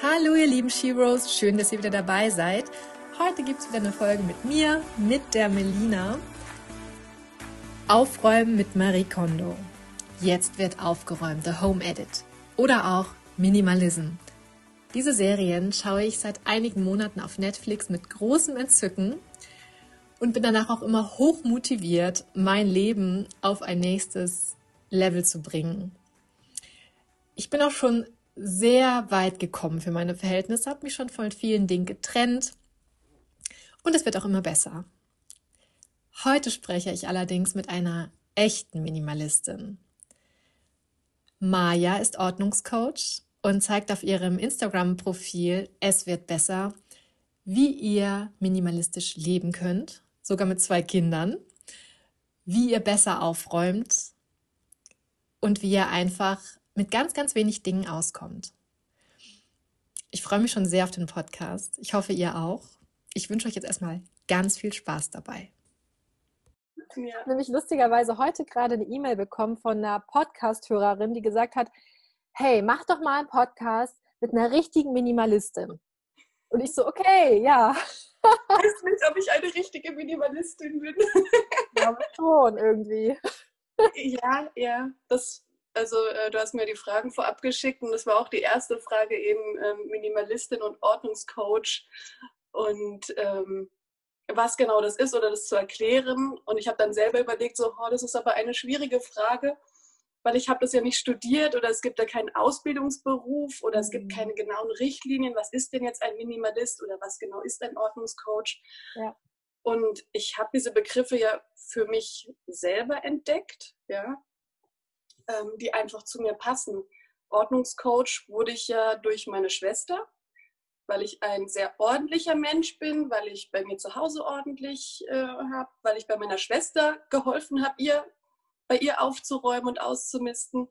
Hallo ihr lieben Sheroes, schön, dass ihr wieder dabei seid. Heute gibt es wieder eine Folge mit mir, mit der Melina. Aufräumen mit Marie Kondo. Jetzt wird aufgeräumt, The Home Edit. Oder auch Minimalism. Diese Serien schaue ich seit einigen Monaten auf Netflix mit großem Entzücken und bin danach auch immer hoch motiviert, mein Leben auf ein nächstes Level zu bringen. Ich bin auch schon sehr weit gekommen für meine Verhältnisse, habe mich schon von vielen Dingen getrennt und es wird auch immer besser. Heute spreche ich allerdings mit einer echten Minimalistin. Maya ist Ordnungscoach und zeigt auf ihrem Instagram-Profil Es wird besser, wie ihr minimalistisch leben könnt, sogar mit zwei Kindern, wie ihr besser aufräumt und wie ihr einfach mit ganz, ganz wenig Dingen auskommt. Ich freue mich schon sehr auf den Podcast. Ich hoffe, ihr auch. Ich wünsche euch jetzt erstmal ganz viel Spaß dabei. Ja. Nämlich lustigerweise heute gerade eine E-Mail bekommen von einer Podcast-Hörerin, die gesagt hat, hey, mach doch mal einen Podcast mit einer richtigen Minimalistin. Und ich so, okay, ja. Ich weiß nicht, ob ich eine richtige Minimalistin bin. Ja, schon irgendwie. Ja, ja, das also äh, du hast mir die Fragen vorab geschickt und das war auch die erste Frage eben ähm, Minimalistin und Ordnungscoach und ähm, was genau das ist oder das zu erklären. Und ich habe dann selber überlegt, so, oh, das ist aber eine schwierige Frage, weil ich habe das ja nicht studiert oder es gibt da keinen Ausbildungsberuf oder es gibt mhm. keine genauen Richtlinien. Was ist denn jetzt ein Minimalist oder was genau ist ein Ordnungscoach? Ja. Und ich habe diese Begriffe ja für mich selber entdeckt, ja, ähm, die einfach zu mir passen. Ordnungscoach wurde ich ja durch meine Schwester, weil ich ein sehr ordentlicher Mensch bin, weil ich bei mir zu Hause ordentlich äh, habe, weil ich bei meiner Schwester geholfen habe, ihr bei ihr aufzuräumen und auszumisten.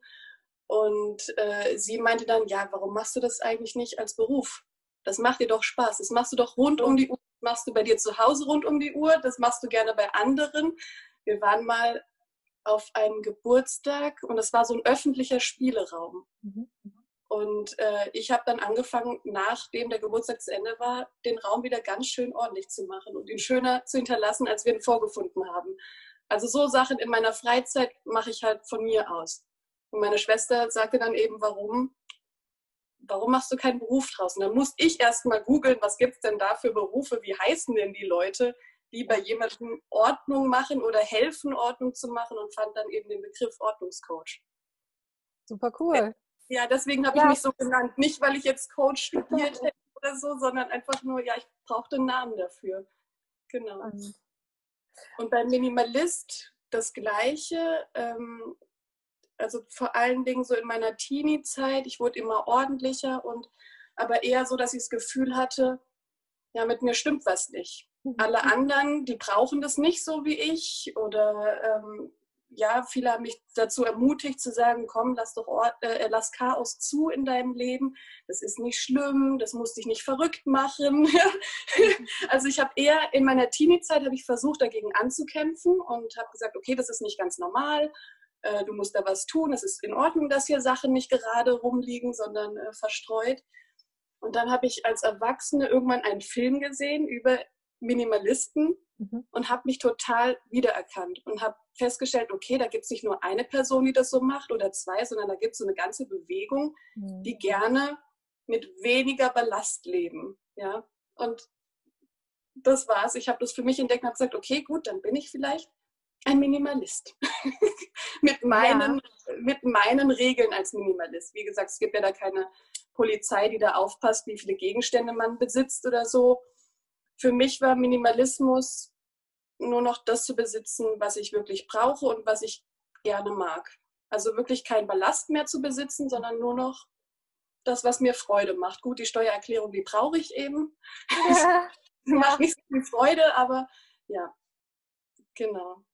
Und äh, sie meinte dann, ja, warum machst du das eigentlich nicht als Beruf? Das macht dir doch Spaß. Das machst du doch rund um die Uhr. Das machst du bei dir zu Hause rund um die Uhr. Das machst du gerne bei anderen. Wir waren mal auf einen Geburtstag und es war so ein öffentlicher Spieleraum. Mhm. Und äh, ich habe dann angefangen, nachdem der Geburtstag zu Ende war, den Raum wieder ganz schön ordentlich zu machen und ihn schöner zu hinterlassen, als wir ihn vorgefunden haben. Also so Sachen in meiner Freizeit mache ich halt von mir aus. Und meine Schwester sagte dann eben, warum? Warum machst du keinen Beruf draus? Und dann musste ich erst mal googeln, was gibt es denn da für Berufe, wie heißen denn die Leute, die bei jemandem Ordnung machen oder helfen, Ordnung zu machen und fand dann eben den Begriff Ordnungscoach. Super cool. Ja, deswegen habe ja. ich mich so genannt. Nicht, weil ich jetzt Coach studiert hätte oder so, sondern einfach nur, ja, ich brauchte einen Namen dafür. Genau. Mhm. Und beim Minimalist das Gleiche. Ähm, also vor allen Dingen so in meiner Teenie-Zeit, ich wurde immer ordentlicher und aber eher so, dass ich das Gefühl hatte, ja, mit mir stimmt was nicht. Alle anderen, die brauchen das nicht so wie ich oder ähm, ja, viele haben mich dazu ermutigt zu sagen, komm, lass doch Ort, äh, lass Chaos zu in deinem Leben. Das ist nicht schlimm, das muss dich nicht verrückt machen. also ich habe eher in meiner Teenie-Zeit habe ich versucht, dagegen anzukämpfen und habe gesagt, okay, das ist nicht ganz normal. Äh, du musst da was tun. Es ist in Ordnung, dass hier Sachen nicht gerade rumliegen, sondern äh, verstreut. Und dann habe ich als Erwachsene irgendwann einen Film gesehen über Minimalisten mhm. und habe mich total wiedererkannt und habe festgestellt, okay, da gibt es nicht nur eine Person, die das so macht oder zwei, sondern da gibt es so eine ganze Bewegung, mhm. die gerne mit weniger Ballast leben. Ja? Und das war's. Ich habe das für mich entdeckt und habe gesagt, okay, gut, dann bin ich vielleicht ein Minimalist. mit, meinen, ja. mit meinen Regeln als Minimalist. Wie gesagt, es gibt ja da keine Polizei, die da aufpasst, wie viele Gegenstände man besitzt oder so für mich war Minimalismus nur noch das zu besitzen, was ich wirklich brauche und was ich gerne mag. Also wirklich kein Ballast mehr zu besitzen, sondern nur noch das, was mir Freude macht. Gut, die Steuererklärung, die brauche ich eben. Ja. macht nicht so viel Freude, aber ja, genau.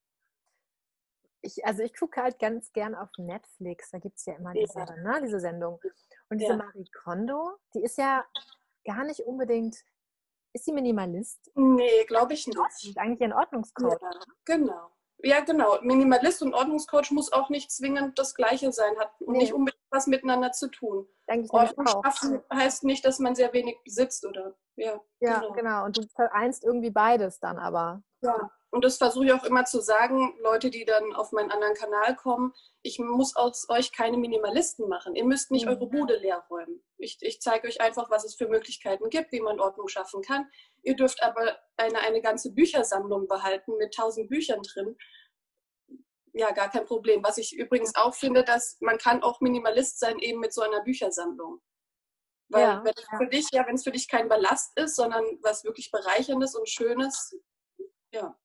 Ich, also ich gucke halt ganz gern auf Netflix, da gibt es ja immer diese, ja. Ne, diese Sendung. Und diese ja. Marie Kondo, die ist ja gar nicht unbedingt, ist sie Minimalist? Nee, glaube ich nicht. Ist eigentlich ein Ordnungscode. Ja, genau. Ja, genau. Minimalist und Ordnungscoach muss auch nicht zwingend das Gleiche sein, hat nee. nicht unbedingt was miteinander zu tun. Ordnung schaffen heißt nicht, dass man sehr wenig besitzt, oder? Ja, ja genau. genau. Und du vereinst irgendwie beides dann aber. Ja, und das versuche ich auch immer zu sagen, Leute, die dann auf meinen anderen Kanal kommen, ich muss aus euch keine Minimalisten machen. Ihr müsst nicht mhm. eure Bude leer räumen. Ich, ich zeige euch einfach, was es für Möglichkeiten gibt, wie man Ordnung schaffen kann. Ihr dürft aber eine, eine ganze Büchersammlung behalten mit tausend Büchern drin. Ja, gar kein Problem. Was ich übrigens auch finde, dass man kann auch Minimalist sein eben mit so einer Büchersammlung. Weil ja, wenn ja. für dich, ja, wenn es für dich kein Ballast ist, sondern was wirklich Bereicherndes und Schönes, ja.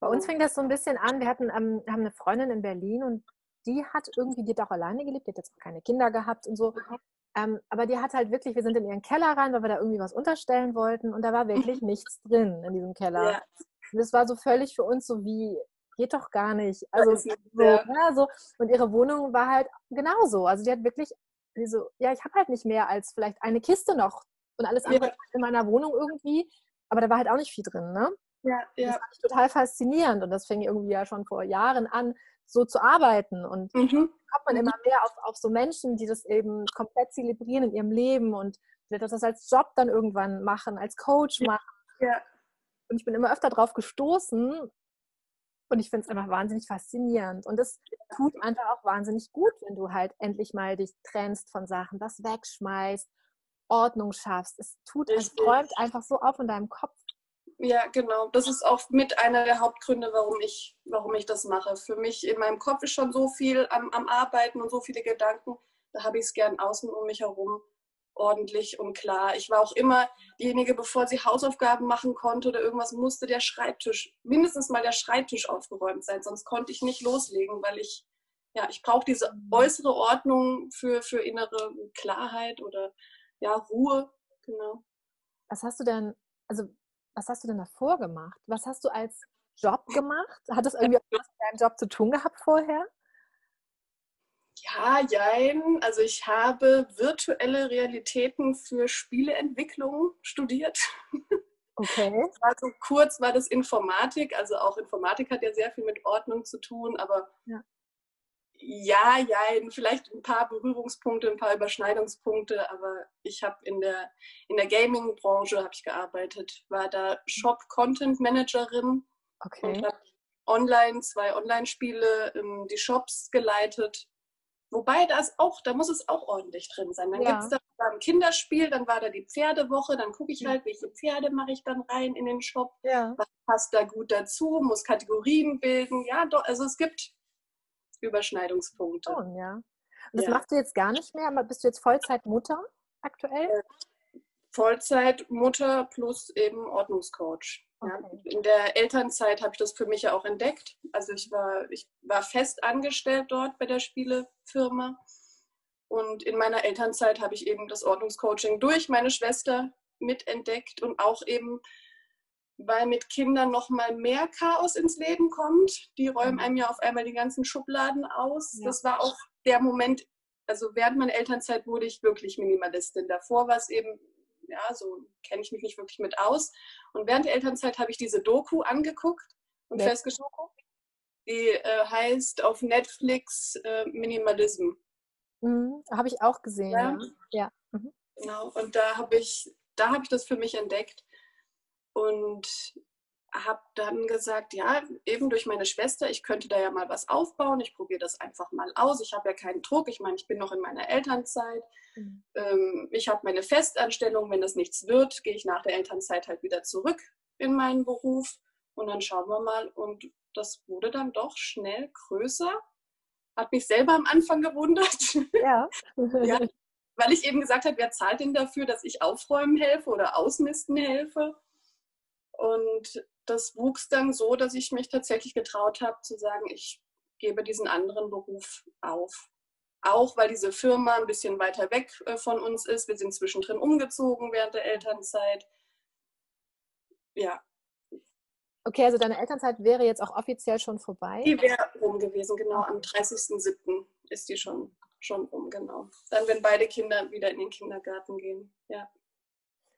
Bei uns fing das so ein bisschen an. Wir hatten, ähm, haben eine Freundin in Berlin und die hat irgendwie, die hat auch alleine gelebt, die hat jetzt auch keine Kinder gehabt und so. Ähm, aber die hat halt wirklich, wir sind in ihren Keller rein, weil wir da irgendwie was unterstellen wollten und da war wirklich nichts drin in diesem Keller. Ja. Und das war so völlig für uns so wie, geht doch gar nicht. Also so, ja. ja, so. Und ihre Wohnung war halt genauso. Also die hat wirklich, die so, ja, ich habe halt nicht mehr als vielleicht eine Kiste noch und alles andere in meiner Wohnung irgendwie. Aber da war halt auch nicht viel drin, ne? Ja, ja. Das fand ich total faszinierend und das fing irgendwie ja schon vor Jahren an, so zu arbeiten. Und mhm. kommt man immer mehr auf, auf so Menschen, die das eben komplett zelebrieren in ihrem Leben und das als Job dann irgendwann machen, als Coach machen. Ja. Und ich bin immer öfter drauf gestoßen und ich finde es einfach wahnsinnig faszinierend. Und es tut einfach auch wahnsinnig gut, wenn du halt endlich mal dich trennst von Sachen, das wegschmeißt, Ordnung schaffst. Es tut, es räumt einfach so auf in deinem Kopf. Ja, genau. Das ist auch mit einer der Hauptgründe, warum ich, warum ich das mache. Für mich in meinem Kopf ist schon so viel am, am Arbeiten und so viele Gedanken. Da habe ich es gern außen um mich herum ordentlich und klar. Ich war auch immer diejenige, bevor sie Hausaufgaben machen konnte oder irgendwas, musste der Schreibtisch, mindestens mal der Schreibtisch aufgeräumt sein. Sonst konnte ich nicht loslegen, weil ich, ja, ich brauche diese mhm. äußere Ordnung für, für innere Klarheit oder ja, Ruhe. Genau. Was hast du denn, also was hast du denn davor gemacht? Was hast du als Job gemacht? Hat das irgendwie was mit deinem Job zu tun gehabt vorher? Ja, jein. Also ich habe virtuelle Realitäten für Spieleentwicklung studiert. Okay. War so kurz war das Informatik, also auch Informatik hat ja sehr viel mit Ordnung zu tun, aber ja ja, ja, vielleicht ein paar Berührungspunkte, ein paar Überschneidungspunkte, aber ich habe in der, in der Gaming-Branche ich gearbeitet, war da Shop-Content-Managerin okay. und habe online zwei Online-Spiele, die Shops geleitet. Wobei das auch, da muss es auch ordentlich drin sein. Dann ja. gibt es da ein Kinderspiel, dann war da die Pferdewoche, dann gucke ich halt, welche Pferde mache ich dann rein in den Shop, ja. was passt da gut dazu, muss Kategorien bilden. Ja, doch, also es gibt Überschneidungspunkte. Oh, ja. Und das ja. machst du jetzt gar nicht mehr? Bist du jetzt Vollzeitmutter aktuell? Äh, Vollzeitmutter plus eben Ordnungscoach. Okay. Ja. In der Elternzeit habe ich das für mich ja auch entdeckt. Also ich war, ich war fest angestellt dort bei der Spielefirma. Und in meiner Elternzeit habe ich eben das Ordnungscoaching durch meine Schwester mitentdeckt und auch eben weil mit Kindern noch mal mehr Chaos ins Leben kommt. Die räumen einem ja auf einmal die ganzen Schubladen aus. Ja. Das war auch der Moment, also während meiner Elternzeit wurde ich wirklich Minimalistin. Davor war es eben, ja, so kenne ich mich nicht wirklich mit aus. Und während der Elternzeit habe ich diese Doku angeguckt und ja. festgestellt, die äh, heißt auf Netflix äh, Minimalism. Mhm, habe ich auch gesehen. Ja. ja. Mhm. Genau. Und da habe ich, da habe ich das für mich entdeckt und habe dann gesagt, ja, eben durch meine Schwester, ich könnte da ja mal was aufbauen, ich probiere das einfach mal aus. Ich habe ja keinen Druck, ich meine, ich bin noch in meiner Elternzeit. Mhm. Ähm, ich habe meine Festanstellung, wenn das nichts wird, gehe ich nach der Elternzeit halt wieder zurück in meinen Beruf und dann schauen wir mal. Und das wurde dann doch schnell größer. Hat mich selber am Anfang gewundert. Ja. ja weil ich eben gesagt habe, wer zahlt denn dafür, dass ich aufräumen helfe oder ausmisten helfe? Und das wuchs dann so, dass ich mich tatsächlich getraut habe zu sagen, ich gebe diesen anderen Beruf auf. auch weil diese Firma ein bisschen weiter weg äh, von uns ist. Wir sind zwischendrin umgezogen während der Elternzeit. Ja. Okay, also deine Elternzeit wäre jetzt auch offiziell schon vorbei? Die wäre rum gewesen, genau. Am 30.07. ist die schon, schon rum, genau. Dann, wenn beide Kinder wieder in den Kindergarten gehen, ja.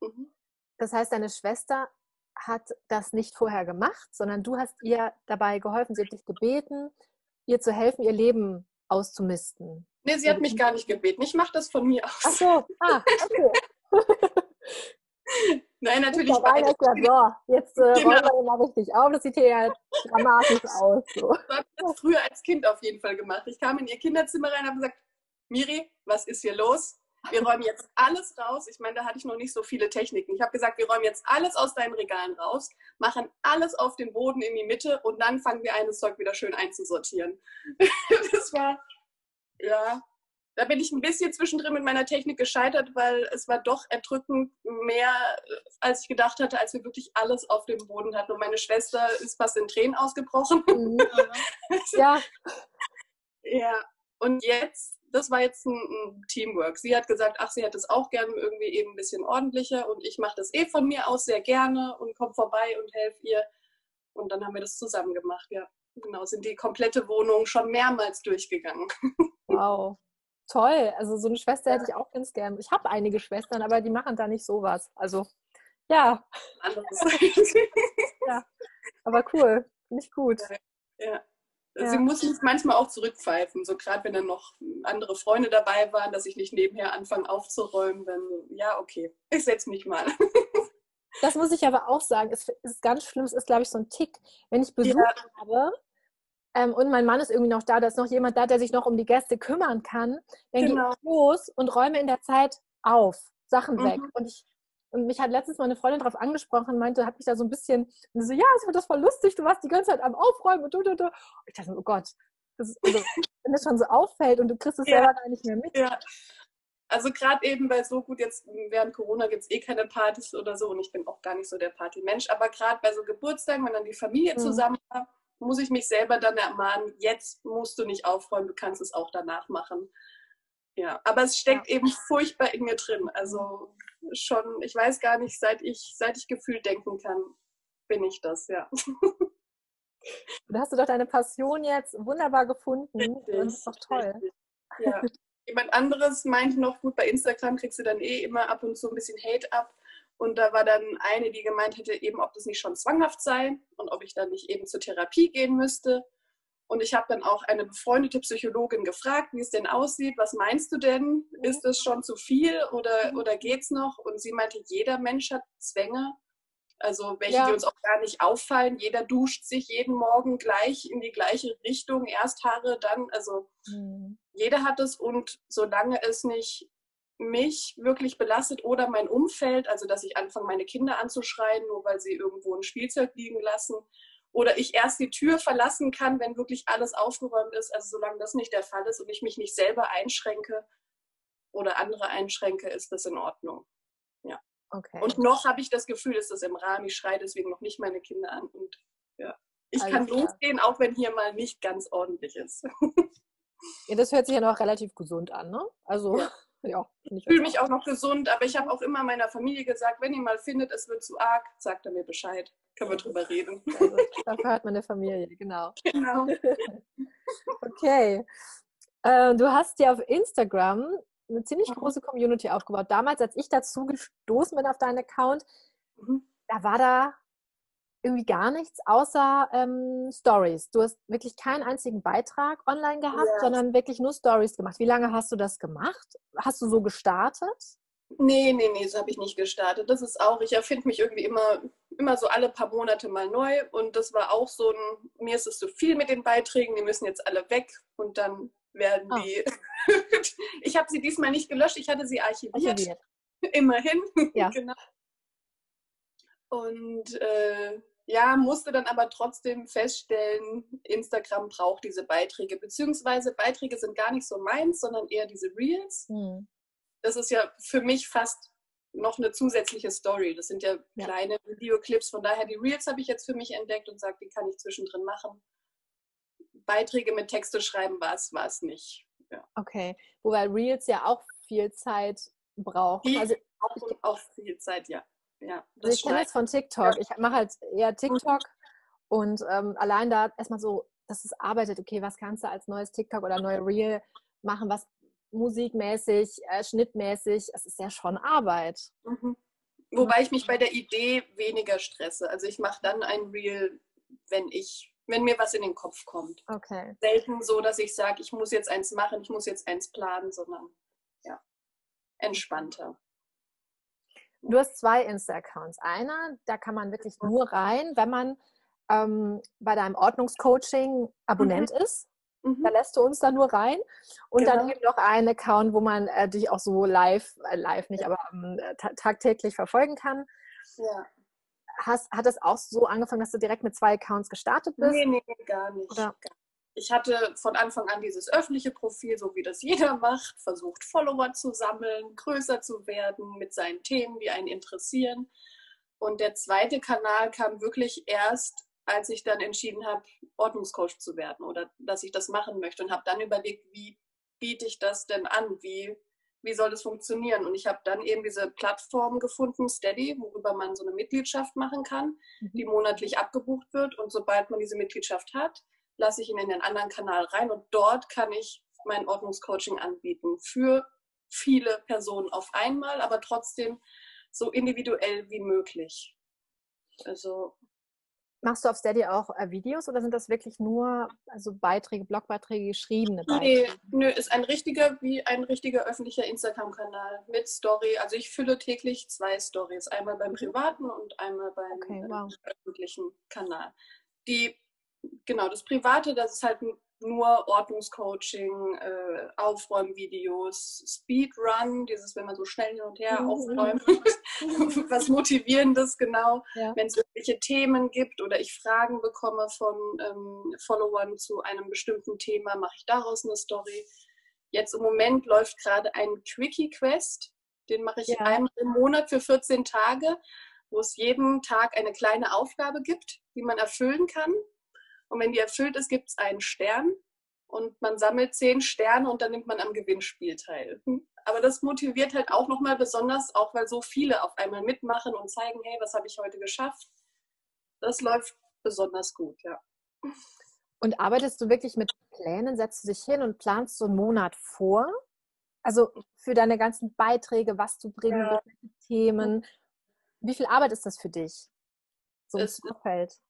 Mhm. Das heißt, deine Schwester hat das nicht vorher gemacht, sondern du hast ihr dabei geholfen, sie hat dich gebeten, ihr zu helfen, ihr Leben auszumisten. Nee, sie hat mich gar nicht gebeten. Ich mache das von mir aus. Ach so, ah, okay. Nein, natürlich. Da war gesagt, so, jetzt äh, genau. räumen wir mal richtig auf. Das sieht hier ja dramatisch aus. So. Ich habe das früher als Kind auf jeden Fall gemacht. Ich kam in ihr Kinderzimmer rein und habe gesagt, Miri, was ist hier los? Wir räumen jetzt alles raus. Ich meine, da hatte ich noch nicht so viele Techniken. Ich habe gesagt, wir räumen jetzt alles aus deinen Regalen raus, machen alles auf den Boden in die Mitte und dann fangen wir eines Zeug wieder schön einzusortieren. das war, ja, da bin ich ein bisschen zwischendrin mit meiner Technik gescheitert, weil es war doch erdrückend mehr, als ich gedacht hatte, als wir wirklich alles auf dem Boden hatten. Und meine Schwester ist fast in Tränen ausgebrochen. Mhm. ja. ja. Und jetzt das war jetzt ein, ein, Teamwork. Sie hat gesagt, ach, sie hätte es auch gerne irgendwie eben ein bisschen ordentlicher und ich mache das eh von mir aus sehr gerne und komme vorbei und helfe ihr. Und dann haben wir das zusammen gemacht, ja. Genau, sind die komplette Wohnung schon mehrmals durchgegangen. Wow. Toll. Also so eine Schwester ja. hätte ich auch ganz gern. Ich habe einige Schwestern, aber die machen da nicht sowas. Also ja. ja. Aber cool. Nicht gut. Ja. Ja. Sie muss mich manchmal auch zurückpfeifen, so gerade wenn dann noch andere Freunde dabei waren, dass ich nicht nebenher anfange aufzuräumen, dann ja, okay, ich setze mich mal. Das muss ich aber auch sagen, es ist ganz schlimm, es ist, glaube ich, so ein Tick. Wenn ich Besuch ja. habe ähm, und mein Mann ist irgendwie noch da, da ist noch jemand da, der sich noch um die Gäste kümmern kann, dann genau. gehe ich los und räume in der Zeit auf, Sachen mhm. weg. Und ich und mich hat letztens mal eine Freundin darauf angesprochen, meinte, hat mich da so ein bisschen, und so, ja, ich fand das voll lustig, du warst die ganze Zeit am Aufräumen und du, du, du. Und ich dachte, oh Gott, das ist, also, wenn das schon so auffällt und du kriegst es ja. selber gar nicht mehr mit. Ja. Also gerade eben, weil so gut jetzt während Corona gibt es eh keine Partys oder so und ich bin auch gar nicht so der Partymensch, aber gerade bei so Geburtstagen, wenn dann die Familie mhm. zusammen war, muss ich mich selber dann ermahnen, jetzt musst du nicht aufräumen, du kannst es auch danach machen. Ja, aber es steckt ja. eben furchtbar in mir drin. Also schon, ich weiß gar nicht, seit ich, seit ich gefühlt denken kann, bin ich das, ja. Da hast du doch deine Passion jetzt wunderbar gefunden. Richtig, das ist doch toll. Richtig. Ja. Jemand anderes meinte noch, gut, bei Instagram kriegst du dann eh immer ab und zu ein bisschen Hate ab. Und da war dann eine, die gemeint hätte, eben, ob das nicht schon zwanghaft sei und ob ich dann nicht eben zur Therapie gehen müsste. Und ich habe dann auch eine befreundete Psychologin gefragt, wie es denn aussieht. Was meinst du denn? Mhm. Ist es schon zu viel oder, mhm. oder geht es noch? Und sie meinte, jeder Mensch hat Zwänge. Also welche, ja. die uns auch gar nicht auffallen. Jeder duscht sich jeden Morgen gleich in die gleiche Richtung. Erst Haare, dann, also mhm. jeder hat es. Und solange es nicht mich wirklich belastet oder mein Umfeld, also dass ich anfange, meine Kinder anzuschreien, nur weil sie irgendwo ein Spielzeug liegen lassen oder ich erst die Tür verlassen kann, wenn wirklich alles aufgeräumt ist. Also solange das nicht der Fall ist und ich mich nicht selber einschränke oder andere einschränke, ist das in Ordnung. Ja. Okay. Und noch habe ich das Gefühl, ist das im Rahmen. Ich schreie deswegen noch nicht meine Kinder an und ja. Ich Alles kann klar. losgehen, auch wenn hier mal nicht ganz ordentlich ist. Ja, das hört sich ja noch relativ gesund an, ne? Also ja. Ja ich fühle mich auch noch gesund, aber ich habe auch immer meiner Familie gesagt, wenn ihr mal findet, es wird zu arg, sagt er mir Bescheid. Können wir drüber reden. Also, dafür hat man eine Familie, genau. Genau. okay. Äh, du hast ja auf Instagram eine ziemlich mhm. große Community aufgebaut. Damals, als ich dazu gestoßen bin auf deinen Account, mhm. da war da irgendwie gar nichts außer ähm, Stories. Du hast wirklich keinen einzigen Beitrag online gehabt, ja. sondern wirklich nur Stories gemacht. Wie lange hast du das gemacht? Hast du so gestartet? Nee, nee, nee, so habe ich nicht gestartet. Das ist auch, ich erfinde mich irgendwie immer, immer so alle paar Monate mal neu. Und das war auch so ein, mir ist es zu so viel mit den Beiträgen, die müssen jetzt alle weg und dann werden oh. die. ich habe sie diesmal nicht gelöscht, ich hatte sie archiviert. archiviert. Immerhin. Ja. genau. Und äh, ja, musste dann aber trotzdem feststellen, Instagram braucht diese Beiträge, beziehungsweise Beiträge sind gar nicht so meins, sondern eher diese Reels. Hm. Das ist ja für mich fast noch eine zusätzliche Story. Das sind ja, ja. kleine Videoclips, von daher die Reels habe ich jetzt für mich entdeckt und sage, die kann ich zwischendrin machen. Beiträge mit Texte schreiben war es, war es nicht. Ja. Okay. Wobei Reels ja auch viel Zeit braucht. Die also auch, auch viel Zeit, ja. Ja also ich kenne das von TikTok. Ich mache halt eher TikTok und ähm, allein da erstmal so, dass es arbeitet, okay, was kannst du als neues TikTok oder neue Reel machen, was musikmäßig, äh, schnittmäßig, es ist ja schon Arbeit. Mhm. Wobei ich mich bei der Idee weniger stresse. Also ich mache dann ein Reel, wenn ich, wenn mir was in den Kopf kommt. Okay. Selten so, dass ich sage, ich muss jetzt eins machen, ich muss jetzt eins planen, sondern ja, entspannter. Du hast zwei Insta-Accounts. Einer, da kann man wirklich nur rein, wenn man ähm, bei deinem Ordnungscoaching Abonnent mhm. ist. Mhm. Da lässt du uns da nur rein. Und genau. dann eben noch einen Account, wo man äh, dich auch so live, äh, live nicht, aber ähm, tagtäglich verfolgen kann. Ja. Hast, hat das auch so angefangen, dass du direkt mit zwei Accounts gestartet bist? Nee, nee, gar nicht. Oder? Ich hatte von Anfang an dieses öffentliche Profil, so wie das jeder macht, versucht, Follower zu sammeln, größer zu werden mit seinen Themen, die einen interessieren. Und der zweite Kanal kam wirklich erst als ich dann entschieden habe, Ordnungscoach zu werden oder dass ich das machen möchte und habe dann überlegt, wie biete ich das denn an? Wie, wie soll das funktionieren? Und ich habe dann eben diese Plattform gefunden, Steady, worüber man so eine Mitgliedschaft machen kann, mhm. die monatlich abgebucht wird. Und sobald man diese Mitgliedschaft hat, lasse ich ihn in den anderen Kanal rein und dort kann ich mein Ordnungscoaching anbieten für viele Personen auf einmal, aber trotzdem so individuell wie möglich. Also Machst du auf Steady auch äh, Videos oder sind das wirklich nur also Beiträge, Blogbeiträge, geschriebene Beiträge? Nee, nö, ist ein richtiger, wie ein richtiger öffentlicher Instagram-Kanal mit Story. Also ich fülle täglich zwei Stories, einmal beim privaten und einmal beim okay, wow. öffentlichen Kanal. Die, genau, das private, das ist halt nur Ordnungscoaching, äh, Aufräumvideos, Speedrun, dieses, wenn man so schnell hin und her mhm. aufräumt, was Motivierendes genau. Ja. Wenn es irgendwelche Themen gibt oder ich Fragen bekomme von ähm, Followern zu einem bestimmten Thema, mache ich daraus eine Story. Jetzt im Moment läuft gerade ein Quickie-Quest, den mache ich ja. einmal im Monat für 14 Tage, wo es jeden Tag eine kleine Aufgabe gibt, die man erfüllen kann. Und wenn die erfüllt ist, gibt es einen Stern und man sammelt zehn Sterne und dann nimmt man am Gewinnspiel teil. Hm. Aber das motiviert halt auch nochmal besonders, auch weil so viele auf einmal mitmachen und zeigen, hey, was habe ich heute geschafft? Das läuft besonders gut, ja. Und arbeitest du wirklich mit Plänen? Setzt du dich hin und planst so einen Monat vor? Also für deine ganzen Beiträge, was du bringen ja. willst, Themen. Wie viel Arbeit ist das für dich? So im Vorfeld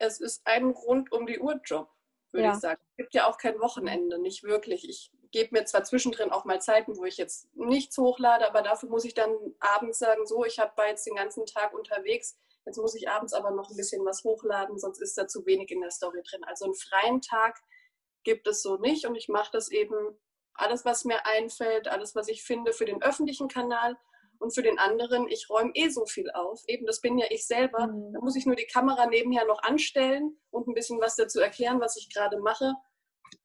es ist ein rund um die Uhr Job, würde ja. ich sagen. Es gibt ja auch kein Wochenende, nicht wirklich. Ich gebe mir zwar zwischendrin auch mal Zeiten, wo ich jetzt nichts hochlade, aber dafür muss ich dann abends sagen, so, ich habe jetzt den ganzen Tag unterwegs, jetzt muss ich abends aber noch ein bisschen was hochladen, sonst ist da zu wenig in der Story drin. Also einen freien Tag gibt es so nicht und ich mache das eben alles, was mir einfällt, alles, was ich finde für den öffentlichen Kanal und für den anderen, ich räume eh so viel auf. Eben, das bin ja ich selber. Mhm. Da muss ich nur die Kamera nebenher noch anstellen und ein bisschen was dazu erklären, was ich gerade mache.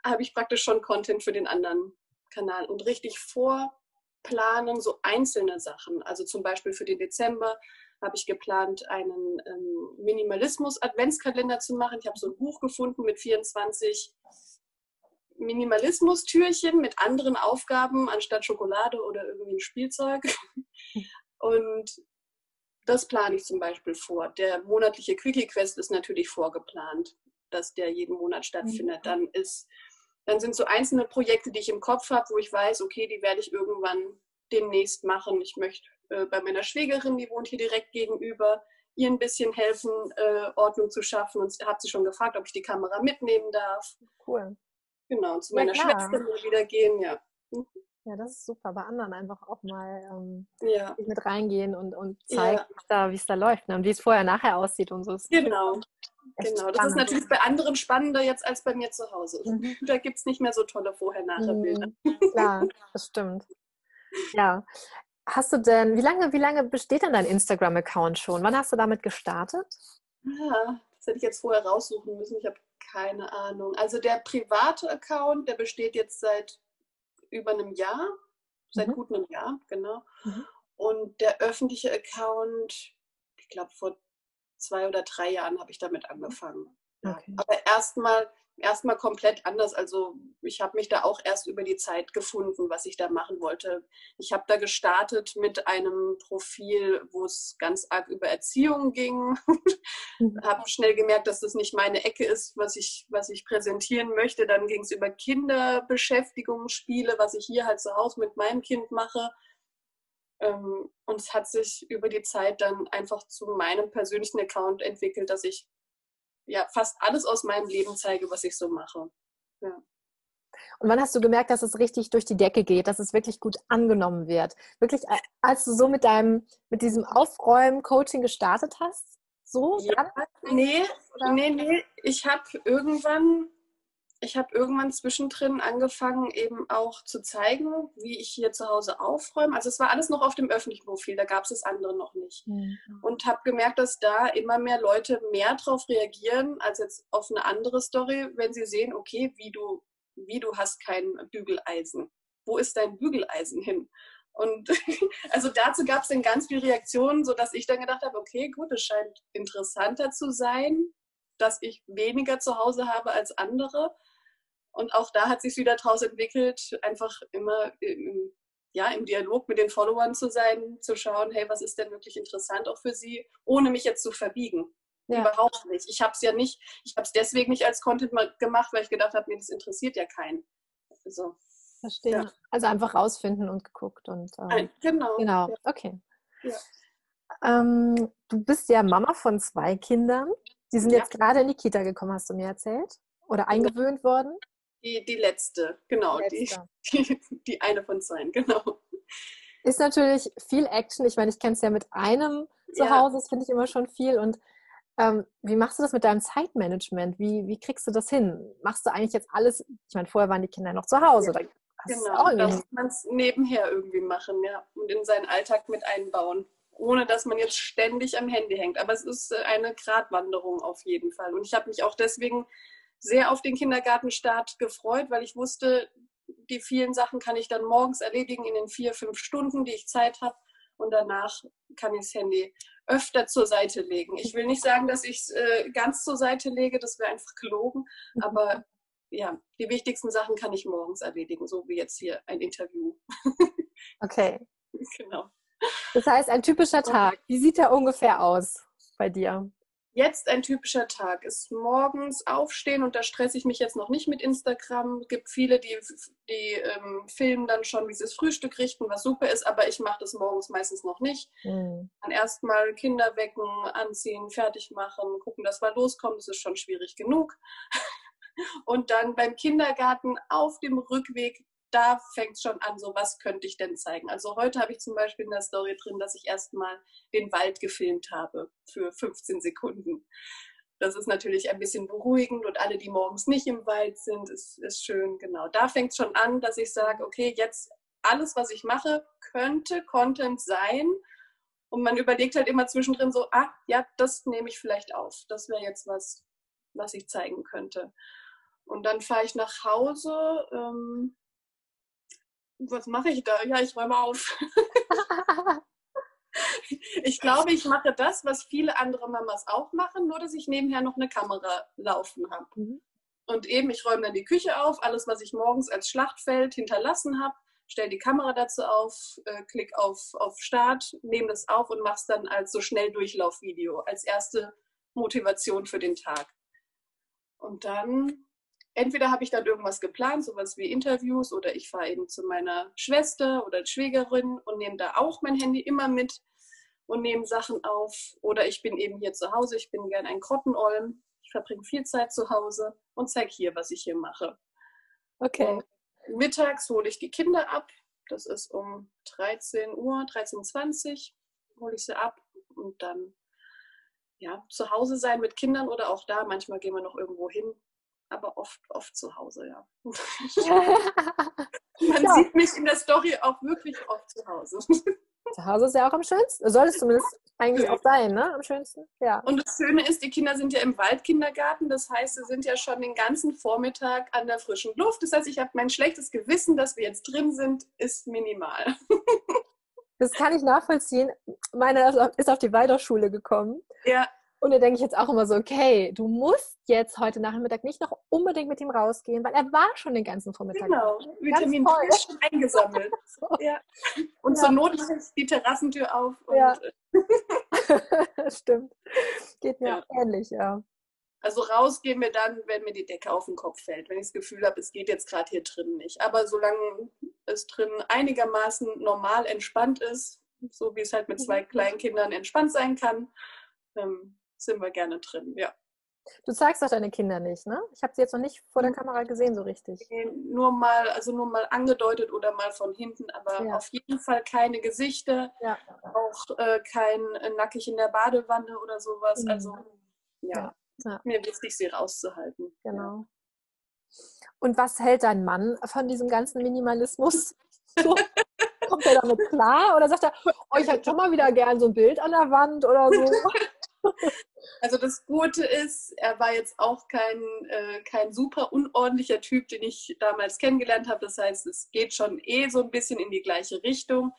Habe ich praktisch schon Content für den anderen Kanal und richtig vorplanen, so einzelne Sachen. Also zum Beispiel für den Dezember habe ich geplant, einen ähm, Minimalismus-Adventskalender zu machen. Ich habe so ein Buch gefunden mit 24 Minimalismus-Türchen mit anderen Aufgaben anstatt Schokolade oder irgendwie ein Spielzeug. Und das plane ich zum Beispiel vor. Der monatliche Quickie-Quest ist natürlich vorgeplant, dass der jeden Monat stattfindet. Dann ist, dann sind so einzelne Projekte, die ich im Kopf habe, wo ich weiß, okay, die werde ich irgendwann demnächst machen. Ich möchte äh, bei meiner Schwägerin, die wohnt hier direkt gegenüber, ihr ein bisschen helfen, äh, Ordnung zu schaffen. Und habe sie schon gefragt, ob ich die Kamera mitnehmen darf. Cool. Genau, zu meiner ja, Schwester wieder gehen, ja. Mhm. Ja, das ist super. Bei anderen einfach auch mal ähm, ja. mit reingehen und, und zeigen, ja. wie es da, läuft ne? und wie es vorher nachher aussieht und so. Genau. Genau, das ist natürlich bei anderen spannender jetzt als bei mir zu Hause. Mhm. Da gibt es nicht mehr so tolle Vorher-Nachher-Bilder. Mhm. Klar, das stimmt. Ja. Hast du denn, wie lange, wie lange besteht denn dein Instagram-Account schon? Wann hast du damit gestartet? Ja, das hätte ich jetzt vorher raussuchen müssen. Ich habe keine Ahnung. Also der private Account, der besteht jetzt seit über einem Jahr, seit mhm. gut einem Jahr, genau. Mhm. Und der öffentliche Account, ich glaube vor zwei oder drei Jahren habe ich damit angefangen. Okay. Aber erstmal erstmal komplett anders. Also ich habe mich da auch erst über die Zeit gefunden, was ich da machen wollte. Ich habe da gestartet mit einem Profil, wo es ganz arg über Erziehung ging. Mhm. habe schnell gemerkt, dass das nicht meine Ecke ist, was ich, was ich präsentieren möchte. Dann ging es über Kinderbeschäftigung, Spiele, was ich hier halt zu Hause mit meinem Kind mache. Ähm, und es hat sich über die Zeit dann einfach zu meinem persönlichen Account entwickelt, dass ich ja fast alles aus meinem Leben zeige, was ich so mache. Ja. Und wann hast du gemerkt, dass es richtig durch die Decke geht, dass es wirklich gut angenommen wird? Wirklich, äh, als du so mit deinem, mit diesem Aufräumen-Coaching gestartet hast? So? Ja, nee, nee, nee. Ich habe irgendwann ich habe irgendwann zwischendrin angefangen, eben auch zu zeigen, wie ich hier zu Hause aufräume. Also es war alles noch auf dem öffentlichen Profil, da gab es das andere noch nicht. Mhm. Und habe gemerkt, dass da immer mehr Leute mehr darauf reagieren, als jetzt auf eine andere Story, wenn sie sehen, okay, wie du, wie du hast kein Bügeleisen. Wo ist dein Bügeleisen hin? Und also dazu gab es dann ganz viele Reaktionen, sodass ich dann gedacht habe, okay, gut, es scheint interessanter zu sein, dass ich weniger zu Hause habe als andere. Und auch da hat sich wieder daraus entwickelt, einfach immer im, ja, im Dialog mit den Followern zu sein, zu schauen, hey, was ist denn wirklich interessant auch für sie, ohne mich jetzt zu verbiegen. Ja. Überhaupt nicht. Ich habe es ja nicht, ich habe es deswegen nicht als Content gemacht, weil ich gedacht habe, nee, das interessiert ja keinen. Also, Verstehe. Ja. Also einfach rausfinden und geguckt und ähm, genau. Genau, ja. okay. Ähm, du bist ja Mama von zwei Kindern. Die sind jetzt gerade in die Kita gekommen, hast du mir erzählt? Oder eingewöhnt worden? Die, die letzte, genau. Die. Die, die, eine von zwei, genau. Ist natürlich viel Action. Ich meine, ich kenne es ja mit einem zu ja. Hause, das finde ich immer schon viel. Und ähm, wie machst du das mit deinem Zeitmanagement? Wie, wie kriegst du das hin? Machst du eigentlich jetzt alles? Ich meine, vorher waren die Kinder noch zu Hause. Ja. genau, da muss man es nebenher irgendwie machen, ja. Und in seinen Alltag mit einbauen. Ohne dass man jetzt ständig am Handy hängt. Aber es ist äh, eine Gratwanderung auf jeden Fall. Und ich habe mich auch deswegen sehr auf den Kindergartenstart gefreut, weil ich wusste, die vielen Sachen kann ich dann morgens erledigen in den vier, fünf Stunden, die ich Zeit habe. Und danach kann ich das Handy öfter zur Seite legen. Ich will nicht sagen, dass ich es äh, ganz zur Seite lege, das wäre einfach gelogen. Mhm. Aber ja, die wichtigsten Sachen kann ich morgens erledigen, so wie jetzt hier ein Interview. Okay. genau. Das heißt, ein typischer Tag, wie sieht er ungefähr aus bei dir? Jetzt ein typischer Tag ist morgens aufstehen und da stresse ich mich jetzt noch nicht mit Instagram. Es gibt viele, die, die ähm, filmen dann schon, wie sie das Frühstück richten, was super ist, aber ich mache das morgens meistens noch nicht. Mhm. Dann erstmal Kinder wecken, anziehen, fertig machen, gucken, dass wir loskommen, das ist schon schwierig genug. Und dann beim Kindergarten auf dem Rückweg da fängt es schon an, so was könnte ich denn zeigen. Also heute habe ich zum Beispiel in der Story drin, dass ich erstmal den Wald gefilmt habe für 15 Sekunden. Das ist natürlich ein bisschen beruhigend und alle, die morgens nicht im Wald sind, ist, ist schön. Genau, da fängt es schon an, dass ich sage, okay, jetzt alles, was ich mache, könnte Content sein. Und man überlegt halt immer zwischendrin so, ah, ja, das nehme ich vielleicht auf. Das wäre jetzt was, was ich zeigen könnte. Und dann fahre ich nach Hause, ähm, was mache ich da? Ja, ich räume auf. ich glaube, ich mache das, was viele andere Mamas auch machen, nur dass ich nebenher noch eine Kamera laufen habe. Mhm. Und eben, ich räume dann die Küche auf, alles, was ich morgens als Schlachtfeld hinterlassen habe, stelle die Kamera dazu auf, äh, klick auf, auf Start, nehme das auf und mache es dann als so schnell Durchlaufvideo, als erste Motivation für den Tag. Und dann entweder habe ich dann irgendwas geplant, sowas wie Interviews, oder ich fahre eben zu meiner Schwester oder Schwägerin und nehme da auch mein Handy immer mit und nehme Sachen auf. Oder ich bin eben hier zu Hause, ich bin gern ein Grottenolm, ich verbringe viel Zeit zu Hause und zeige hier, was ich hier mache. Okay. Und mittags hole ich die Kinder ab. Das ist um 13 Uhr, 13.20 Uhr hole ich sie ab und dann ja, zu Hause sein mit Kindern oder auch da. Manchmal gehen wir noch irgendwo hin aber oft, oft zu Hause, ja. Man ja. sieht mich in der Story auch wirklich oft zu Hause. Zu Hause ist ja auch am schönsten. Soll es zumindest eigentlich auch sein, ne? Am schönsten. Ja. Und das Schöne ist, die Kinder sind ja im Waldkindergarten. Das heißt, sie sind ja schon den ganzen Vormittag an der frischen Luft. Das heißt, ich habe mein schlechtes Gewissen, dass wir jetzt drin sind, ist minimal. Das kann ich nachvollziehen. Meine ist auf die Waldorfschule gekommen. Ja. Und da denke ich jetzt auch immer so, okay, du musst jetzt heute Nachmittag nicht noch unbedingt mit ihm rausgehen, weil er war schon den ganzen Vormittag. Genau, Vitamin D ist schon eingesammelt. so. ja. Und ja. zur Not mache ich die Terrassentür auf. ja. Stimmt. Geht mir ja. auch ähnlich, ja. Also rausgehen wir dann, wenn mir die Decke auf den Kopf fällt, wenn ich das Gefühl habe, es geht jetzt gerade hier drin nicht. Aber solange es drin einigermaßen normal entspannt ist, so wie es halt mit zwei mhm. kleinen Kindern entspannt sein kann, ähm, sind wir gerne drin, ja. Du zeigst doch deine Kinder nicht, ne? Ich habe sie jetzt noch nicht vor der. Kamera gesehen, so richtig. Nur mal, also nur mal angedeutet oder mal von hinten, aber ja. auf jeden Fall keine Gesichter, ja. auch äh, kein äh, nackig in der Badewanne oder sowas. Mhm. Also ja, ja. mir wichtig, sie rauszuhalten. Genau. Und was hält dein Mann von diesem ganzen Minimalismus? Kommt er damit klar? Oder sagt er, oh, ich hätte schon mal wieder gern so ein Bild an der Wand oder so? Also das Gute ist, er war jetzt auch kein, äh, kein super unordentlicher Typ, den ich damals kennengelernt habe. Das heißt, es geht schon eh so ein bisschen in die gleiche Richtung.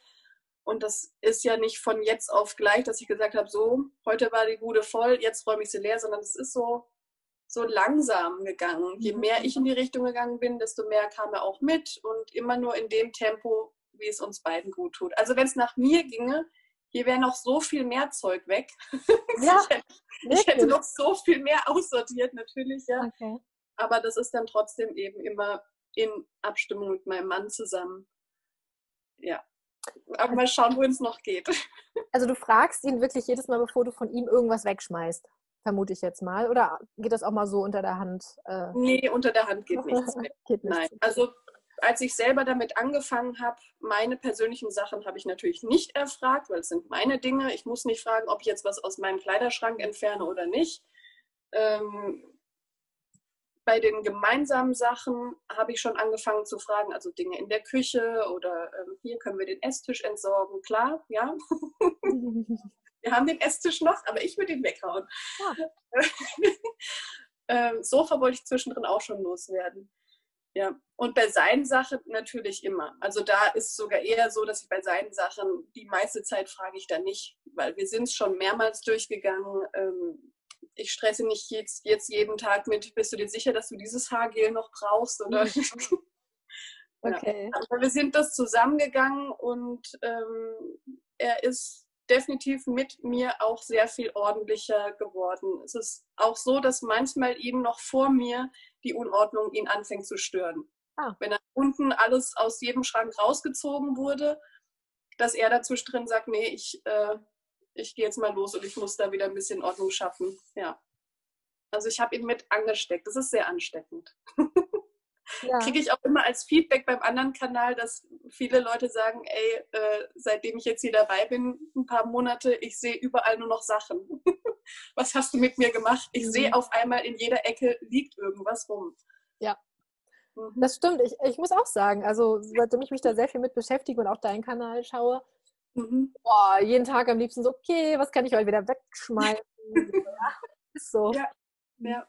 Und das ist ja nicht von jetzt auf gleich, dass ich gesagt habe, so, heute war die Bude voll, jetzt räume ich sie leer, sondern es ist so, so langsam gegangen. Je mhm. mehr ich in die Richtung gegangen bin, desto mehr kam er auch mit und immer nur in dem Tempo, wie es uns beiden gut tut. Also wenn es nach mir ginge, hier wäre noch so viel mehr Zeug weg. Ja, ich, hätte, ich, hätte, noch so viel mehr aussortiert, natürlich, ja. Okay. Aber das ist dann trotzdem eben immer in Abstimmung mit meinem Mann zusammen. Ja. Aber also mal schauen, wohin es noch geht. Also du fragst ihn wirklich jedes Mal, bevor du von ihm irgendwas wegschmeißt, vermute ich jetzt mal. Oder geht das auch mal so unter der Hand? Äh... Nee, unter der Hand geht nichts geht nichts. Nein, also als ich selber damit angefangen habe, meine persönlichen Sachen habe ich natürlich nicht erfragt, weil es sind meine Dinge. Ich muss nicht fragen, ob ich jetzt was aus meinem Kleiderschrank entferne oder nicht. Ähm, bei den gemeinsamen Sachen habe ich schon angefangen zu fragen, also Dinge in der Küche oder ähm, hier können wir den Esstisch entsorgen. Klar, ja. wir haben den Esstisch noch, aber ich würde ihn weghauen. Ja. ähm, Sofa wollte ich zwischendrin auch schon loswerden. Ja, und bei seinen Sachen natürlich immer. Also da ist es sogar eher so, dass ich bei seinen Sachen die meiste Zeit frage ich da nicht, weil wir sind es schon mehrmals durchgegangen. Ähm, ich stresse nicht jetzt, jetzt jeden Tag mit, bist du dir sicher, dass du dieses Haargel noch brauchst? Oder okay. Ja. Aber wir sind das zusammengegangen und ähm, er ist definitiv mit mir auch sehr viel ordentlicher geworden. Es ist auch so, dass manchmal ihm noch vor mir die Unordnung ihn anfängt zu stören. Ah. Wenn dann unten alles aus jedem Schrank rausgezogen wurde, dass er dazwischen drin sagt, nee, ich, äh, ich gehe jetzt mal los und ich muss da wieder ein bisschen Ordnung schaffen. Ja. Also ich habe ihn mit angesteckt. Das ist sehr ansteckend. Ja. Kriege ich auch immer als Feedback beim anderen Kanal, dass viele Leute sagen, ey, äh, seitdem ich jetzt hier dabei bin, ein paar Monate, ich sehe überall nur noch Sachen. Was hast du mit mir gemacht? Ich mhm. sehe auf einmal in jeder Ecke liegt irgendwas rum. Ja. Mhm. Das stimmt. Ich, ich muss auch sagen, also seitdem ich mich da sehr viel mit beschäftige und auch deinen Kanal schaue, mhm. boah, jeden Tag am liebsten so, okay, was kann ich heute wieder wegschmeißen? ja, ist so. Ja. ja.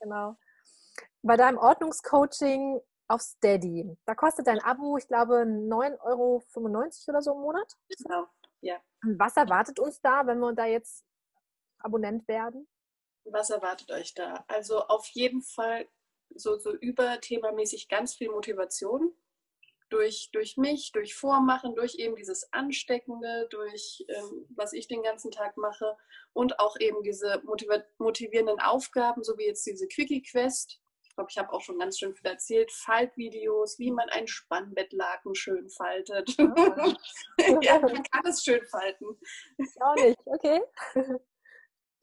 Genau bei deinem Ordnungscoaching auf Steady. Da kostet dein Abo, ich glaube, 9,95 Euro oder so im Monat. Genau, ja. Was erwartet uns da, wenn wir da jetzt Abonnent werden? Was erwartet euch da? Also auf jeden Fall so, so überthemamäßig ganz viel Motivation durch, durch mich, durch Vormachen, durch eben dieses Ansteckende, durch ähm, was ich den ganzen Tag mache und auch eben diese motivierenden Aufgaben, so wie jetzt diese Quickie-Quest, glaube, ich habe auch schon ganz schön viel erzählt, Faltvideos, wie man ein Spannbettlaken schön faltet. Ah. ja, man kann es schön falten. Ich auch nicht, okay.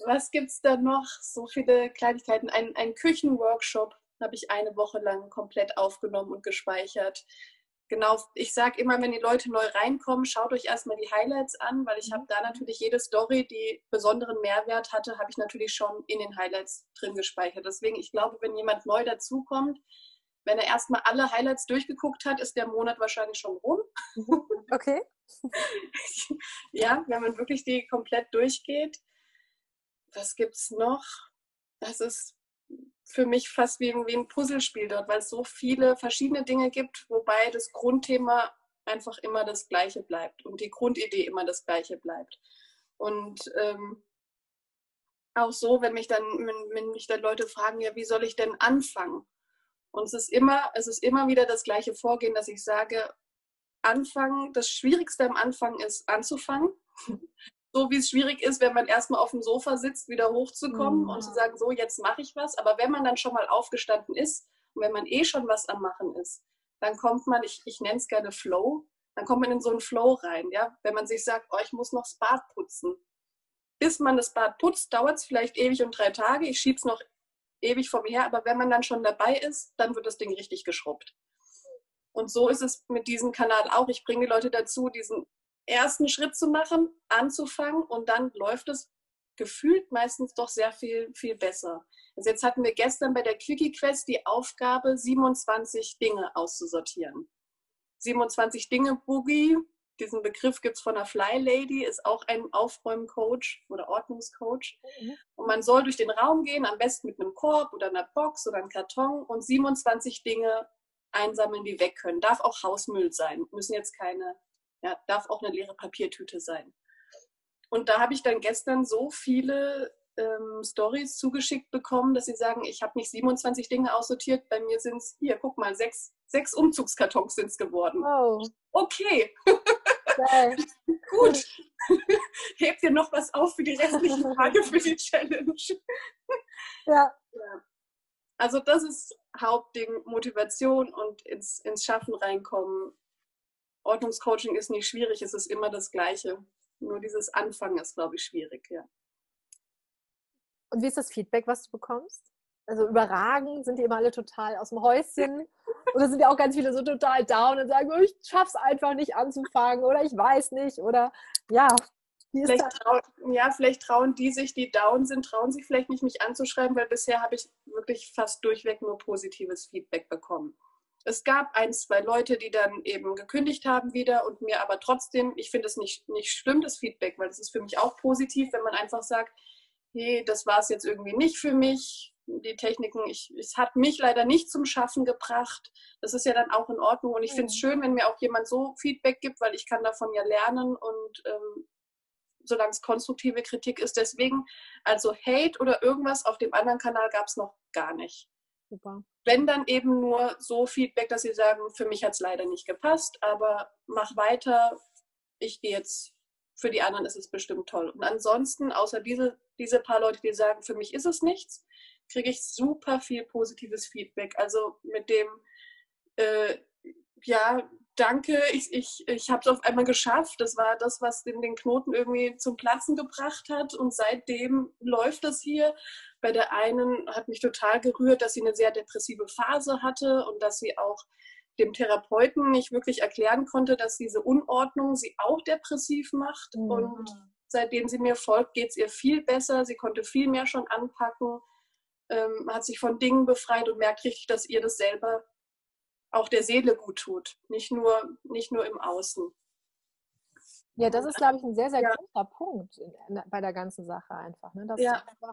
Was gibt es da noch? So viele Kleinigkeiten. Ein, ein Küchenworkshop habe ich eine Woche lang komplett aufgenommen und gespeichert genau, ich sage immer, wenn die Leute neu reinkommen, schaut euch erstmal die Highlights an, weil ich habe mhm. da natürlich jede Story, die besonderen Mehrwert hatte, habe ich natürlich schon in den Highlights drin gespeichert. Deswegen, ich glaube, wenn jemand neu dazukommt, wenn er erstmal alle Highlights durchgeguckt hat, ist der Monat wahrscheinlich schon rum. Mhm. Okay. ja, wenn man wirklich die komplett durchgeht. Was gibt es noch? Das ist für mich fast wie, wie ein Puzzlespiel dort, weil es so viele verschiedene Dinge gibt, wobei das Grundthema einfach immer das gleiche bleibt und die Grundidee immer das gleiche bleibt. Und ähm, auch so, wenn mich dann, wenn, wenn mich dann Leute fragen, ja, wie soll ich denn anfangen? Und es ist immer, es ist immer wieder das gleiche Vorgehen, dass ich sage, anfangen, das Schwierigste am Anfang ist anzufangen. So wie es schwierig ist, wenn man erstmal auf dem Sofa sitzt, wieder hochzukommen mhm. und zu sagen, so, jetzt mache ich was. Aber wenn man dann schon mal aufgestanden ist und wenn man eh schon was am Machen ist, dann kommt man, ich, ich nenne es gerne Flow, dann kommt man in so einen Flow rein. Ja? Wenn man sich sagt, oh, ich muss noch das Bad putzen. Bis man das Bad putzt, dauert es vielleicht ewig und drei Tage. Ich schiebe es noch ewig vor mir her, aber wenn man dann schon dabei ist, dann wird das Ding richtig geschrubbt. Und so ist es mit diesem Kanal auch. Ich bringe die Leute dazu, diesen ersten Schritt zu machen, anzufangen und dann läuft es gefühlt meistens doch sehr viel, viel besser. Also jetzt hatten wir gestern bei der Quickie Quest die Aufgabe, 27 Dinge auszusortieren. 27 Dinge Boogie, diesen Begriff gibt es von der Fly Lady, ist auch ein Aufräumcoach oder Ordnungscoach. Mhm. Und man soll durch den Raum gehen, am besten mit einem Korb oder einer Box oder einem Karton und 27 Dinge einsammeln, die weg können. Darf auch Hausmüll sein, müssen jetzt keine, ja, darf auch eine leere Papiertüte sein. Und da habe ich dann gestern so viele ähm, Stories zugeschickt bekommen, dass sie sagen, ich habe nicht 27 Dinge aussortiert, bei mir sind es, hier, guck mal, sechs, sechs Umzugskartons sind es geworden. Oh. Okay. Gut. Hebt dir noch was auf für die restlichen Tage für die Challenge. ja. ja. Also das ist Hauptding, Motivation und ins, ins Schaffen reinkommen. Ordnungscoaching ist nicht schwierig, es ist immer das Gleiche. Nur dieses Anfangen ist, glaube ich, schwierig, ja. Und wie ist das Feedback, was du bekommst? Also überragend, sind die immer alle total aus dem Häuschen? Oder sind ja auch ganz viele so total down und sagen, oh, ich schaff's einfach nicht anzufangen oder ich weiß nicht oder ja, Vielleicht trauen, ja, vielleicht trauen die sich, die down sind, trauen sich vielleicht nicht, mich anzuschreiben, weil bisher habe ich wirklich fast durchweg nur positives Feedback bekommen. Es gab ein, zwei Leute, die dann eben gekündigt haben wieder und mir aber trotzdem, ich finde es nicht, nicht schlimm, das Feedback, weil das ist für mich auch positiv, wenn man einfach sagt, hey, das war es jetzt irgendwie nicht für mich, die Techniken, ich, es hat mich leider nicht zum Schaffen gebracht. Das ist ja dann auch in Ordnung und ich finde es schön, wenn mir auch jemand so Feedback gibt, weil ich kann davon ja lernen und ähm, solange es konstruktive Kritik ist. Deswegen, also Hate oder irgendwas auf dem anderen Kanal gab es noch gar nicht. Super. Wenn dann eben nur so Feedback, dass sie sagen, für mich hat es leider nicht gepasst, aber mach weiter, ich gehe jetzt, für die anderen ist es bestimmt toll. Und ansonsten, außer diese, diese paar Leute, die sagen, für mich ist es nichts, kriege ich super viel positives Feedback. Also mit dem, äh, ja, danke, ich, ich, ich habe es auf einmal geschafft. Das war das, was den, den Knoten irgendwie zum Platzen gebracht hat. Und seitdem läuft das hier. Bei der einen hat mich total gerührt, dass sie eine sehr depressive Phase hatte und dass sie auch dem Therapeuten nicht wirklich erklären konnte, dass diese Unordnung sie auch depressiv macht. Mhm. Und seitdem sie mir folgt, geht es ihr viel besser. Sie konnte viel mehr schon anpacken, ähm, hat sich von Dingen befreit und merkt richtig, dass ihr das selber auch der Seele gut tut, nicht nur, nicht nur im Außen. Ja, das ist, glaube ich, ein sehr, sehr ja. großer Punkt bei der ganzen Sache einfach. Ne? Dass, ja. einfach,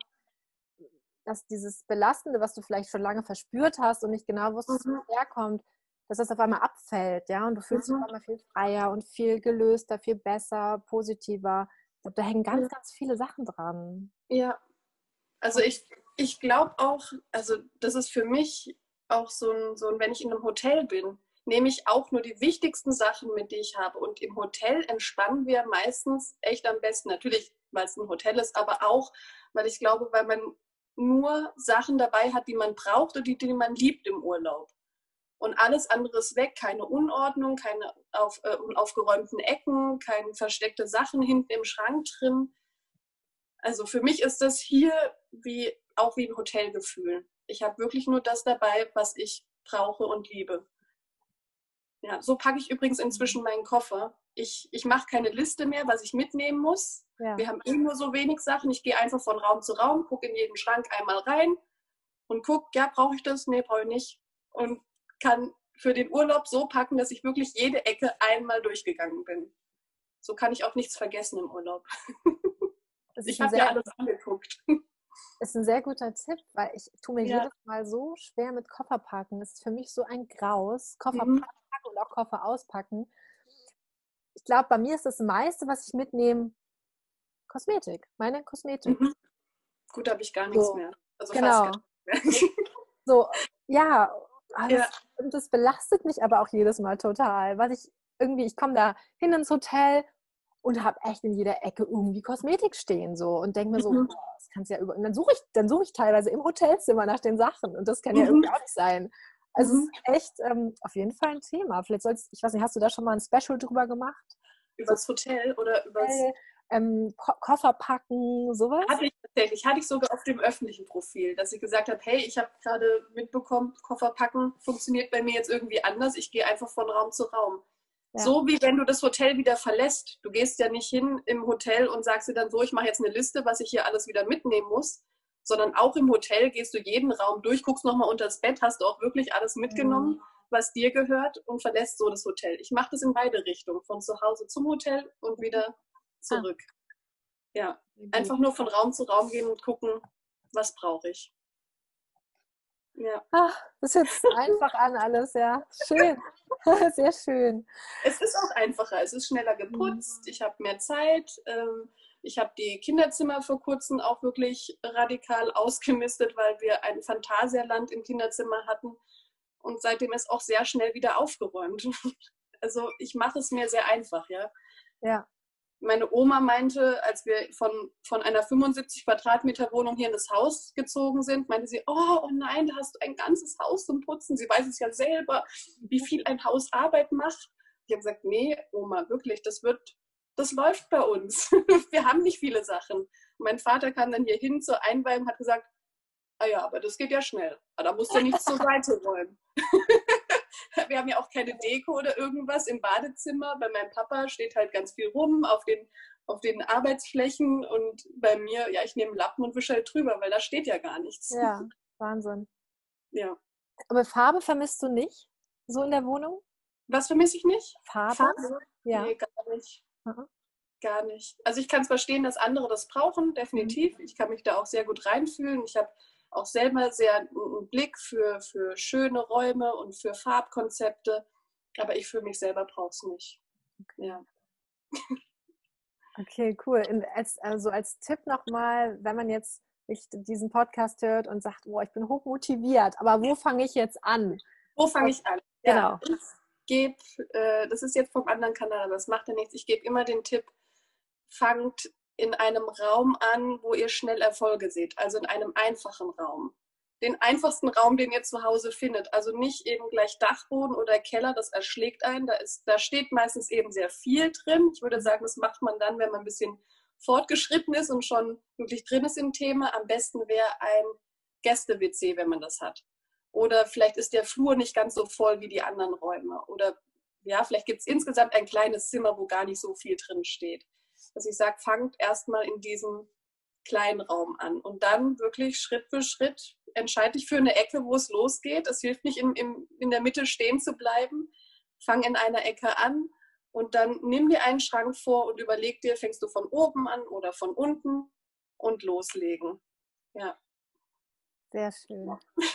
dass dieses Belastende, was du vielleicht schon lange verspürt hast und nicht genau wusstest, mhm. wo es herkommt, dass das auf einmal abfällt, ja, und du fühlst mhm. dich auf einmal viel freier und viel gelöster, viel besser, positiver. Ich glaube, da hängen ganz, ganz viele Sachen dran. Ja, also ich, ich glaube auch, also das ist für mich auch so ein, so ein, wenn ich in einem Hotel bin, nehme ich auch nur die wichtigsten Sachen mit, die ich habe. Und im Hotel entspannen wir meistens echt am besten. Natürlich, weil es ein Hotel ist, aber auch, weil ich glaube, weil man nur Sachen dabei hat, die man braucht und die, die man liebt im Urlaub. Und alles andere ist weg, keine Unordnung, keine auf, äh, unaufgeräumten Ecken, keine versteckte Sachen hinten im Schrank drin. Also für mich ist das hier wie, auch wie ein Hotelgefühl. Ich habe wirklich nur das dabei, was ich brauche und liebe. Ja, so packe ich übrigens inzwischen meinen Koffer. Ich, ich mache keine Liste mehr, was ich mitnehmen muss. Ja. Wir haben eh nur so wenig Sachen. Ich gehe einfach von Raum zu Raum, gucke in jeden Schrank einmal rein und gucke, ja, brauche ich das? Nee, brauche ich nicht. Und kann für den Urlaub so packen, dass ich wirklich jede Ecke einmal durchgegangen bin. So kann ich auch nichts vergessen im Urlaub. ich habe ja alles angeguckt ist ein sehr guter Tipp, weil ich tue mir ja. jedes Mal so schwer mit Kofferpacken. Das ist für mich so ein Graus. Koffer mhm. packen und auch Koffer auspacken. Ich glaube, bei mir ist das meiste, was ich mitnehme, Kosmetik. Meine Kosmetik. Mhm. Gut, da habe ich gar nichts So, mehr. Also genau. mehr. So, ja, ah, Ja. das, und das belastet mich aber auch jedes Mal total, weil ich irgendwie, ich komme da hin ins Hotel und habe echt in jeder Ecke irgendwie Kosmetik stehen so und denke mir so, Mhm. boah, das kannst ja über. Und dann suche ich, dann suche ich teilweise im Hotelzimmer nach den Sachen und das kann ja Mhm. irgendwie auch nicht sein. Also Mhm. es ist echt ähm, auf jeden Fall ein Thema. Vielleicht sollst, ich weiß nicht, hast du da schon mal ein Special drüber gemacht? Übers Hotel oder übers. Hotel, ähm, Ko Koffer packen, sowas? Hatte ich tatsächlich, hatte ich sogar auf dem öffentlichen Profil, dass ich gesagt habe, hey, ich habe gerade mitbekommen, Koffer packen funktioniert bei mir jetzt irgendwie anders. Ich gehe einfach von Raum zu Raum. Ja. So wie wenn du das Hotel wieder verlässt. Du gehst ja nicht hin im Hotel und sagst dir dann so, ich mache jetzt eine Liste, was ich hier alles wieder mitnehmen muss, sondern auch im Hotel gehst du jeden Raum durch, guckst nochmal unter das Bett, hast du auch wirklich alles mitgenommen, was dir gehört und verlässt so das Hotel. Ich mache das in beide Richtungen, von zu Hause zum Hotel und wieder zurück. Ja, einfach nur von Raum zu Raum gehen und gucken, was brauche ich. Ja, Ach, das hört einfach an alles, ja. Schön. Sehr schön. es ist auch einfacher, es ist schneller geputzt, ich habe mehr Zeit. Ähm, ich habe die Kinderzimmer vor kurzem auch wirklich radikal ausgemistet, weil wir ein Phantasialand im Kinderzimmer hatten. Und seitdem ist auch sehr schnell wieder aufgeräumt. Also ich mache es mir sehr einfach, ja. Ja. Meine Oma meinte, als wir von, von einer 75 Quadratmeter Wohnung hier in das Haus gezogen sind, meinte sie, oh, oh nein, da hast du ein ganzes Haus zum Putzen. Sie weiß es ja selber, wie viel ein Haus Arbeit macht. Ich habe gesagt, nee, Oma, wirklich, das wird, das läuft bei uns. wir haben nicht viele Sachen. Mein Vater kam dann hier hin zur Einweihung und hat gesagt, ah ja, aber das geht ja schnell. Aber da musst du nichts zur Seite räumen. wir haben ja auch keine Deko oder irgendwas im Badezimmer. Bei meinem Papa steht halt ganz viel rum auf den, auf den Arbeitsflächen und bei mir, ja, ich nehme einen Lappen und wische halt drüber, weil da steht ja gar nichts. Ja, Wahnsinn. Ja. Aber Farbe vermisst du nicht? So in der Wohnung? Was vermisse ich nicht? Farbe? Farbe? Ja. Nee, gar nicht. Mhm. Gar nicht. Also ich kann es verstehen, dass andere das brauchen, definitiv. Ich kann mich da auch sehr gut reinfühlen. Ich habe auch selber sehr einen Blick für, für schöne Räume und für Farbkonzepte. Aber ich für mich selber brauche es nicht. Ja. Okay, cool. Und als, also als Tipp nochmal, wenn man jetzt diesen Podcast hört und sagt, oh, ich bin hochmotiviert, aber wo fange ich jetzt an? Wo fange ich an? Genau. Ja, ich gebe, äh, das ist jetzt vom anderen Kanal, aber das macht ja nichts. Ich gebe immer den Tipp, fangt in einem Raum an, wo ihr schnell Erfolge seht, also in einem einfachen Raum. Den einfachsten Raum, den ihr zu Hause findet. Also nicht eben gleich Dachboden oder Keller, das erschlägt einen. Da, ist, da steht meistens eben sehr viel drin. Ich würde sagen, das macht man dann, wenn man ein bisschen fortgeschritten ist und schon wirklich drin ist im Thema. Am besten wäre ein Gäste-WC, wenn man das hat. Oder vielleicht ist der Flur nicht ganz so voll wie die anderen Räume. Oder ja, vielleicht gibt es insgesamt ein kleines Zimmer, wo gar nicht so viel drin steht. Dass ich sage, fangt erstmal in diesem kleinen Raum an und dann wirklich Schritt für Schritt entscheide dich für eine Ecke, wo es losgeht. Es hilft nicht, in, in, in der Mitte stehen zu bleiben. Fang in einer Ecke an und dann nimm dir einen Schrank vor und überleg dir, fängst du von oben an oder von unten und loslegen. Ja. Sehr schön.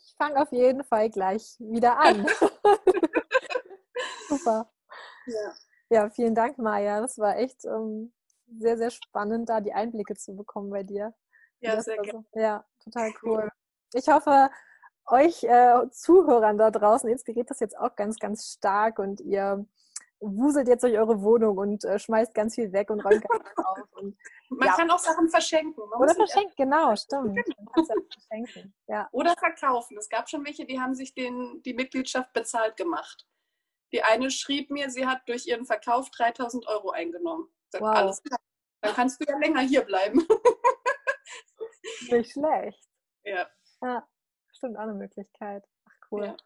Ich fange auf jeden Fall gleich wieder an. Super. ja. Ja, vielen Dank, Maja. Das war echt ähm, sehr, sehr spannend, da die Einblicke zu bekommen bei dir. Ja, sehr gerne. so- Ja, total cool. Ich hoffe, euch äh, Zuhörern da draußen inspiriert das jetzt auch ganz, ganz stark und ihr wuselt jetzt durch eure Wohnung und äh, schmeißt ganz viel weg und räumt ganz viel auf. Und, Man Ja. kann auch Sachen verschenken. Man oder verschenken, genau, stimmt. Man kann es ja verschenken. Ja, Oder verkaufen. Es gab schon welche, die haben sich den, die Mitgliedschaft bezahlt gemacht. Die eine schrieb mir, sie hat durch ihren Verkauf 3000 Euro eingenommen. Sag, Wow. Alles klar. Dann kannst du ja länger hier bleiben. nicht schlecht. ja. Ja, stimmt auch eine Möglichkeit. Ach, cool. Ja.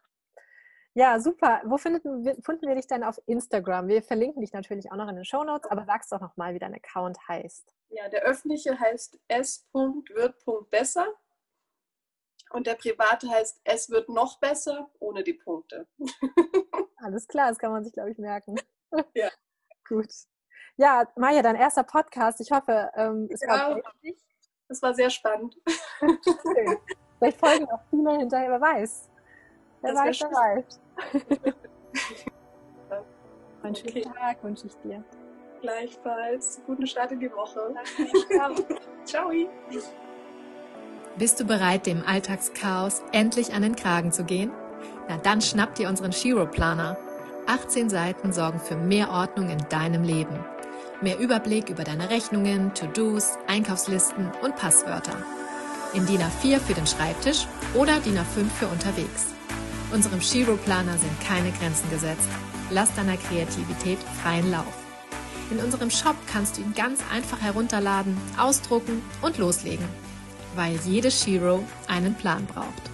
Ja, super. Wo finden wir, finden wir dich denn auf Instagram? Wir verlinken dich natürlich auch noch in den Shownotes, aber sagst doch nochmal, wie dein Account heißt. ja, der öffentliche heißt s.wird.besser und der private heißt es wird noch besser ohne die Punkte. Alles klar, das kann man sich, glaube ich, merken. Ja. Gut. Ja, Maja, dein erster Podcast. Ich hoffe, ähm, es Ja. war richtig. Das war sehr spannend. Schön. Vielleicht folgen auch viele hinterher, wer weiß. Wer Das weiß, wer weiß. Einen schönen Okay. Tag wünsche ich dir. Gleichfalls. Guten Start in die Woche. Ciao. Ciao. Bist du bereit, dem Alltagschaos endlich an den Kragen zu gehen? Na dann schnapp dir unseren Shiro Planer. 18 Seiten sorgen für mehr Ordnung in deinem Leben. Mehr Überblick über deine Rechnungen, To-Dos, Einkaufslisten und Passwörter. In DIN A4 für den Schreibtisch oder DIN A5 für unterwegs. Unserem Shiro Planer sind keine Grenzen gesetzt. Lass deiner Kreativität freien Lauf. In unserem Shop kannst du ihn ganz einfach herunterladen, ausdrucken und loslegen weil jede Shiro einen Plan braucht.